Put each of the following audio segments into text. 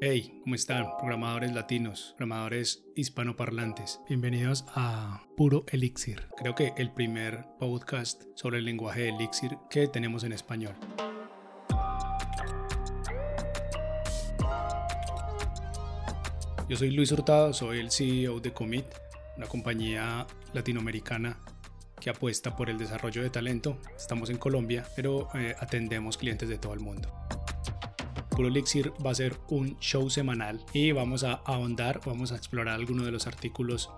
Hey, ¿cómo están? Programadores latinos, programadores hispanoparlantes. Bienvenidos a Puro Elixir. Creo que el primer podcast sobre el lenguaje de Elixir que tenemos en español. Yo soy Luis Hurtado, soy el CEO de Commit, una compañía latinoamericana que apuesta por el desarrollo de talento. Estamos en Colombia, pero eh, atendemos clientes de todo el mundo. Puro Elixir va a ser un show semanal y vamos a ahondar, vamos a explorar algunos de los artículos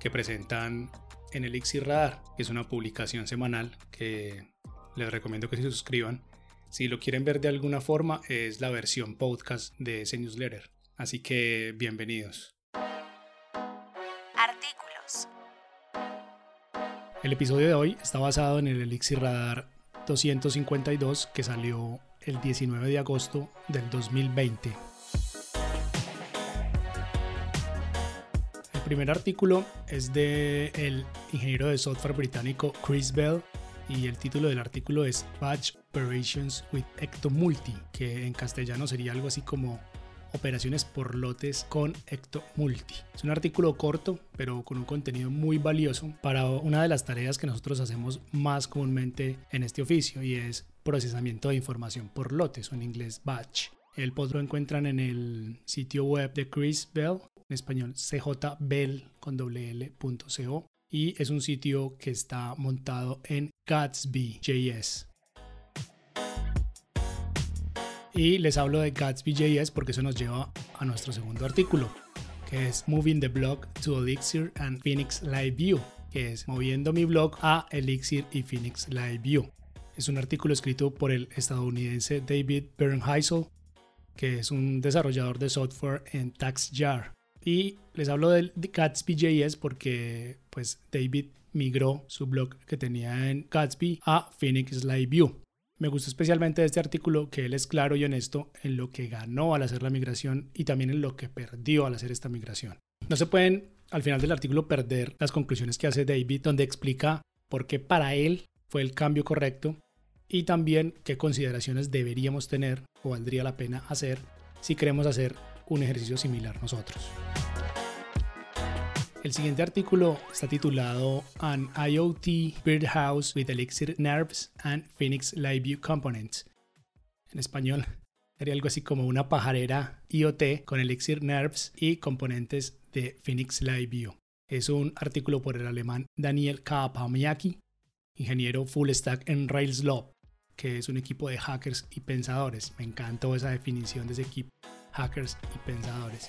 que presentan en Elixir Radar, que es una publicación semanal que les recomiendo que se suscriban. Si lo quieren ver de alguna forma, es la versión podcast de ese newsletter. Así que bienvenidos. El episodio de hoy está basado en el Elixir Radar 252 que salió el 19 de agosto del 2020. El primer artículo es de el ingeniero de software británico Chris Bell y el título del artículo es Batch Operations with Ectomulti, que en castellano sería algo así como operaciones por lotes con Ectomulti. Es un artículo corto, pero con un contenido muy valioso para una de las tareas que nosotros hacemos más comúnmente en este oficio y es procesamiento de información por lotes o en inglés batch. El post lo encuentran en el sitio web de Chris Bell, en español cjbell con .co, y es un sitio que está montado en Gatsby.js. Y les hablo de Gatsby.js porque eso nos lleva a nuestro segundo artículo, que es Moving the Blog to Elixir and Phoenix Live View, que es moviendo mi blog a Elixir y Phoenix Live View. Es un artículo escrito por el estadounidense David Bernheisel, que es un desarrollador de software en TaxJar. Y les hablo del Gatsby.js porque pues David migró su blog que tenía en Gatsby a Phoenix Live View. Me gustó especialmente este artículo que él es claro y honesto en lo que ganó al hacer la migración y también en lo que perdió al hacer esta migración. No se pueden al final del artículo perder las conclusiones que hace David donde explica por qué para él fue el cambio correcto y también qué consideraciones deberíamos tener o valdría la pena hacer si queremos hacer un ejercicio similar nosotros. El siguiente artículo está titulado An IoT Birdhouse with Elixir Nerves and Phoenix Live View Components. En español, sería algo así como una pajarera IoT con Elixir Nerves y componentes de Phoenix Live View. Es un artículo por el alemán Daniel Kawapamiaki, ingeniero full stack en Rails que es un equipo de hackers y pensadores. Me encantó esa definición de ese equipo, hackers y pensadores.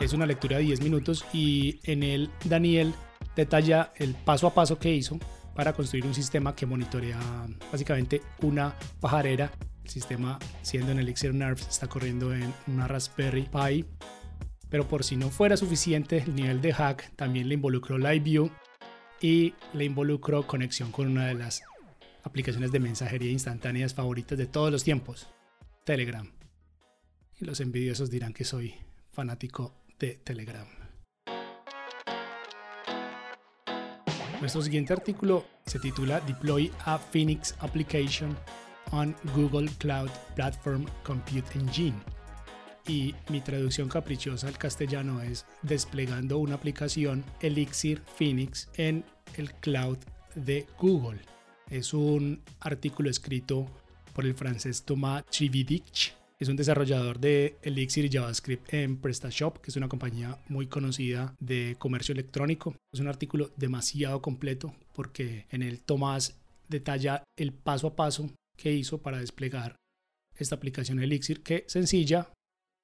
Es una lectura de 10 minutos y en él Daniel detalla el paso a paso que hizo para construir un sistema que monitorea básicamente una pajarera. El sistema, siendo en Elixir Nerves, está corriendo en una Raspberry Pi. Pero por si no fuera suficiente, el nivel de hack también le involucró LiveView y le involucró conexión con una de las aplicaciones de mensajería instantáneas favoritas de todos los tiempos, Telegram. Y los envidiosos dirán que soy fanático Telegram. Nuestro siguiente artículo se titula Deploy a Phoenix Application on Google Cloud Platform Compute Engine. Y mi traducción caprichosa al castellano es desplegando una aplicación Elixir Phoenix en el cloud de Google. Es un artículo escrito por el francés Thomas Trividich es un desarrollador de Elixir y JavaScript en PrestaShop, que es una compañía muy conocida de comercio electrónico. Es un artículo demasiado completo porque en él Tomás detalla el paso a paso que hizo para desplegar esta aplicación Elixir, que sencilla,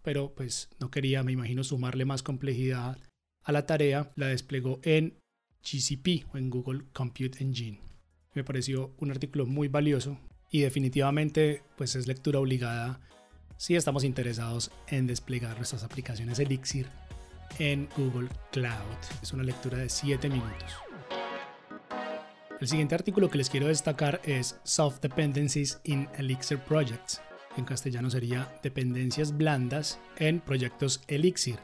pero pues no quería, me imagino, sumarle más complejidad a la tarea, la desplegó en GCP o en Google Compute Engine. Me pareció un artículo muy valioso y definitivamente pues es lectura obligada si estamos interesados en desplegar nuestras aplicaciones Elixir en Google Cloud. Es una lectura de 7 minutos. El siguiente artículo que les quiero destacar es Soft Dependencies in Elixir Projects. En castellano sería Dependencias blandas en proyectos Elixir.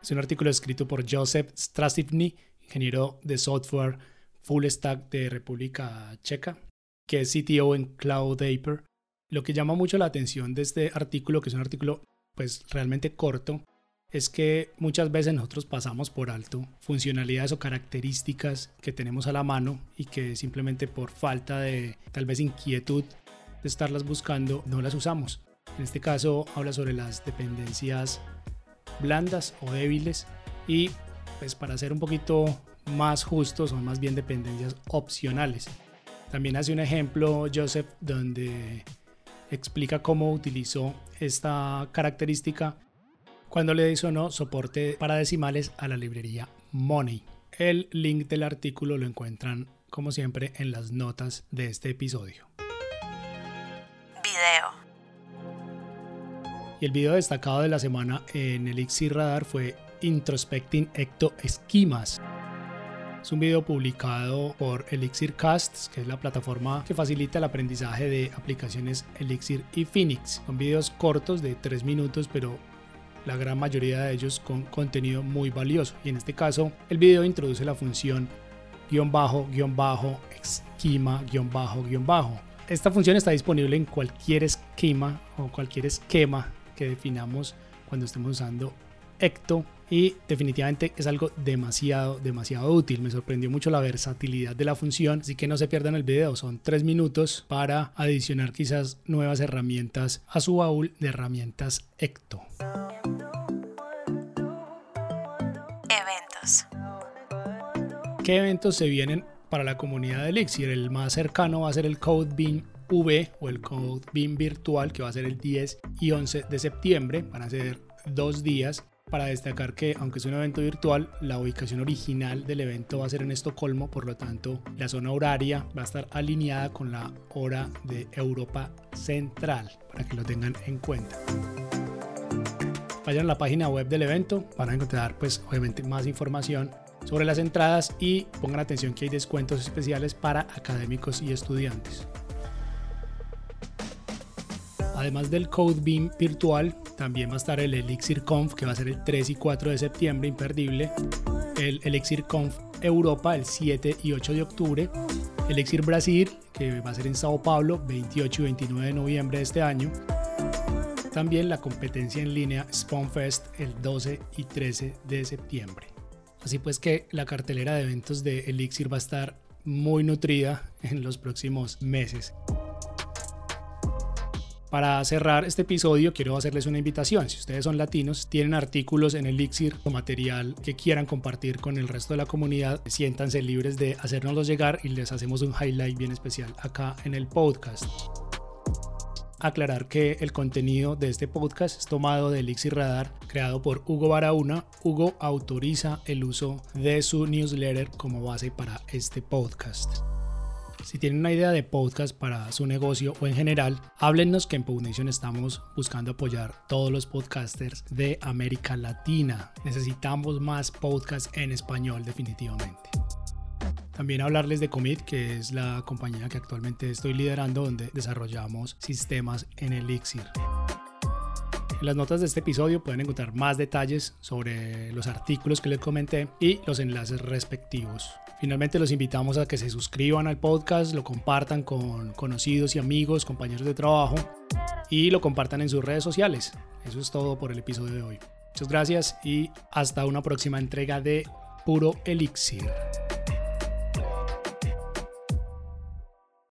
Es un artículo escrito por Joseph Strasivny, ingeniero de software full stack de República Checa, que es CTO en Cloud Aper. Lo que llama mucho la atención de este artículo, que es un artículo pues realmente corto, es que muchas veces nosotros pasamos por alto funcionalidades o características que tenemos a la mano y que simplemente por falta de tal vez inquietud de estarlas buscando no las usamos. En este caso habla sobre las dependencias blandas o débiles y pues para ser un poquito más justos son más bien dependencias opcionales. También hace un ejemplo Joseph donde explica cómo utilizó esta característica cuando le no soporte para decimales a la librería Money. El link del artículo lo encuentran como siempre en las notas de este episodio. Video. Y el video destacado de la semana en Elixir Radar fue Introspecting Ecto Esquimas. Es un video publicado por Elixir Casts, que es la plataforma que facilita el aprendizaje de aplicaciones Elixir y Phoenix. Son videos cortos de 3 minutos, pero la gran mayoría de ellos con contenido muy valioso. Y en este caso, el video introduce la función guion bajo, guion bajo, esquema, guion bajo, guion bajo. Esta función está disponible en cualquier esquema o cualquier esquema que definamos cuando estemos usando Ecto y definitivamente es algo demasiado, demasiado útil. Me sorprendió mucho la versatilidad de la función, así que no se pierdan el video. Son tres minutos para adicionar quizás nuevas herramientas a su baúl de herramientas Ecto. Eventos. ¿Qué eventos se vienen para la comunidad de Elixir? El más cercano va a ser el CodeBeam V o el CodeBeam virtual que va a ser el 10 y 11 de septiembre. Van a ser dos días para destacar que, aunque es un evento virtual, la ubicación original del evento va a ser en Estocolmo, por lo tanto, la zona horaria va a estar alineada con la hora de Europa Central, para que lo tengan en cuenta. Vayan a la página web del evento, van a encontrar, pues, obviamente, más información sobre las entradas y pongan atención que hay descuentos especiales para académicos y estudiantes. Además del CodeBeam virtual, también va a estar el Elixir Conf, que va a ser el 3 y 4 de septiembre, imperdible. El Elixir Conf Europa, el 7 y 8 de octubre. Elixir Brasil, que va a ser en Sao Paulo, 28 y 29 de noviembre de este año. También la competencia en línea SpawnFest, el 12 y 13 de septiembre. Así pues que la cartelera de eventos de Elixir va a estar muy nutrida en los próximos meses. Para cerrar este episodio quiero hacerles una invitación. Si ustedes son latinos, tienen artículos en Elixir o material que quieran compartir con el resto de la comunidad, siéntanse libres de hacérnoslos llegar y les hacemos un highlight bien especial acá en el podcast aclarar que el contenido de este podcast es tomado de Elixir Radar, creado por Hugo Barahona. Hugo autoriza el uso de su newsletter como base para este podcast. Si tienen una idea de podcast para su negocio o en general, háblennos que en PodNation estamos buscando apoyar todos los podcasters de América Latina. Necesitamos más podcasts en español definitivamente. También hablarles de Commit, que es la compañía que actualmente estoy liderando donde desarrollamos sistemas en Elixir. En las notas de este episodio pueden encontrar más detalles sobre los artículos que les comenté y los enlaces respectivos. Finalmente los invitamos a que se suscriban al podcast, lo compartan con conocidos y amigos, compañeros de trabajo y lo compartan en sus redes sociales. Eso es todo por el episodio de hoy. Muchas gracias y hasta una próxima entrega de Puro Elixir.